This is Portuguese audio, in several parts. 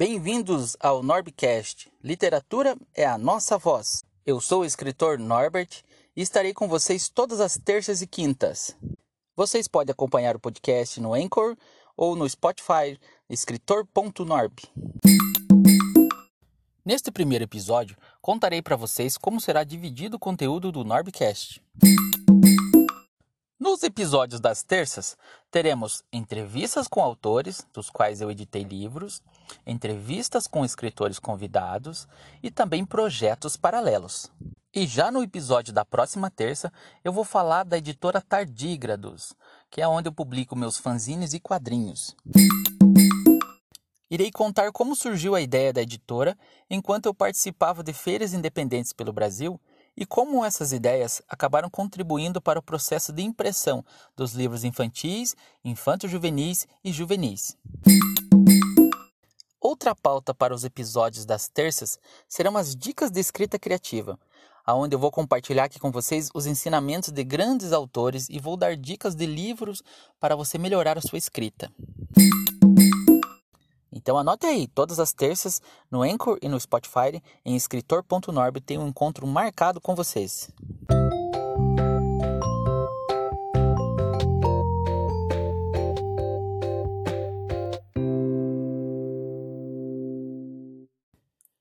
Bem-vindos ao Norbcast. Literatura é a nossa voz. Eu sou o escritor Norbert e estarei com vocês todas as terças e quintas. Vocês podem acompanhar o podcast no Anchor ou no Spotify, escritor.norb. Neste primeiro episódio, contarei para vocês como será dividido o conteúdo do Norbcast. Nos episódios das terças, teremos entrevistas com autores, dos quais eu editei livros, entrevistas com escritores convidados e também projetos paralelos. E já no episódio da próxima terça, eu vou falar da editora Tardígrados, que é onde eu publico meus fanzines e quadrinhos. Irei contar como surgiu a ideia da editora enquanto eu participava de feiras independentes pelo Brasil e como essas ideias acabaram contribuindo para o processo de impressão dos livros infantis, infanto-juvenis e juvenis. Outra pauta para os episódios das terças serão as dicas de escrita criativa, aonde eu vou compartilhar aqui com vocês os ensinamentos de grandes autores e vou dar dicas de livros para você melhorar a sua escrita. Então anote aí, todas as terças no Anchor e no Spotify em escritor.norb tem um encontro marcado com vocês.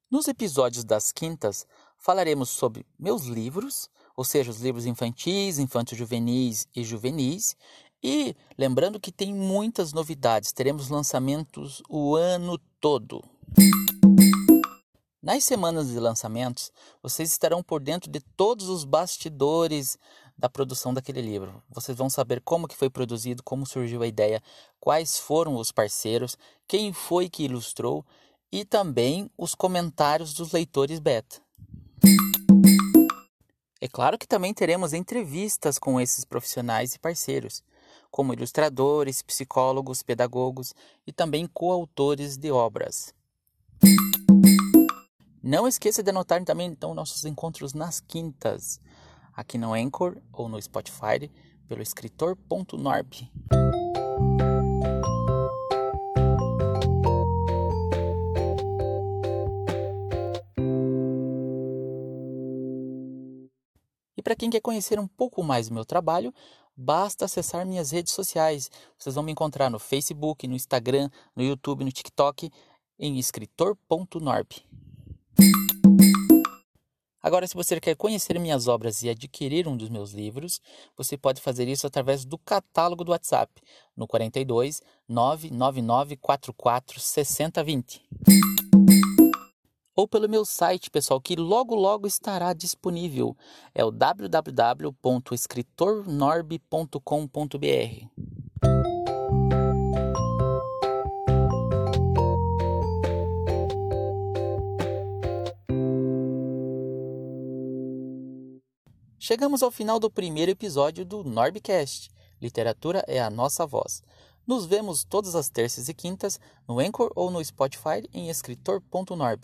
Nos episódios das quintas, falaremos sobre meus livros, ou seja, os livros infantis, infanto-juvenis e juvenis, e lembrando que tem muitas novidades, teremos lançamentos o ano todo. Nas semanas de lançamentos, vocês estarão por dentro de todos os bastidores da produção daquele livro. Vocês vão saber como que foi produzido, como surgiu a ideia, quais foram os parceiros, quem foi que ilustrou e também os comentários dos leitores beta. É claro que também teremos entrevistas com esses profissionais e parceiros como ilustradores, psicólogos, pedagogos e também coautores de obras. Não esqueça de anotar também então nossos encontros nas quintas, aqui no Anchor ou no Spotify, pelo escritor.norb. E para quem quer conhecer um pouco mais do meu trabalho, basta acessar minhas redes sociais. Vocês vão me encontrar no Facebook, no Instagram, no YouTube, no TikTok, em escritor.norb. Agora, se você quer conhecer minhas obras e adquirir um dos meus livros, você pode fazer isso através do catálogo do WhatsApp no 42 999 44 6020 ou pelo meu site, pessoal, que logo logo estará disponível. É o www.escritornorb.com.br. Chegamos ao final do primeiro episódio do Norbcast. Literatura é a nossa voz. Nos vemos todas as terças e quintas no Anchor ou no Spotify em escritor.norb.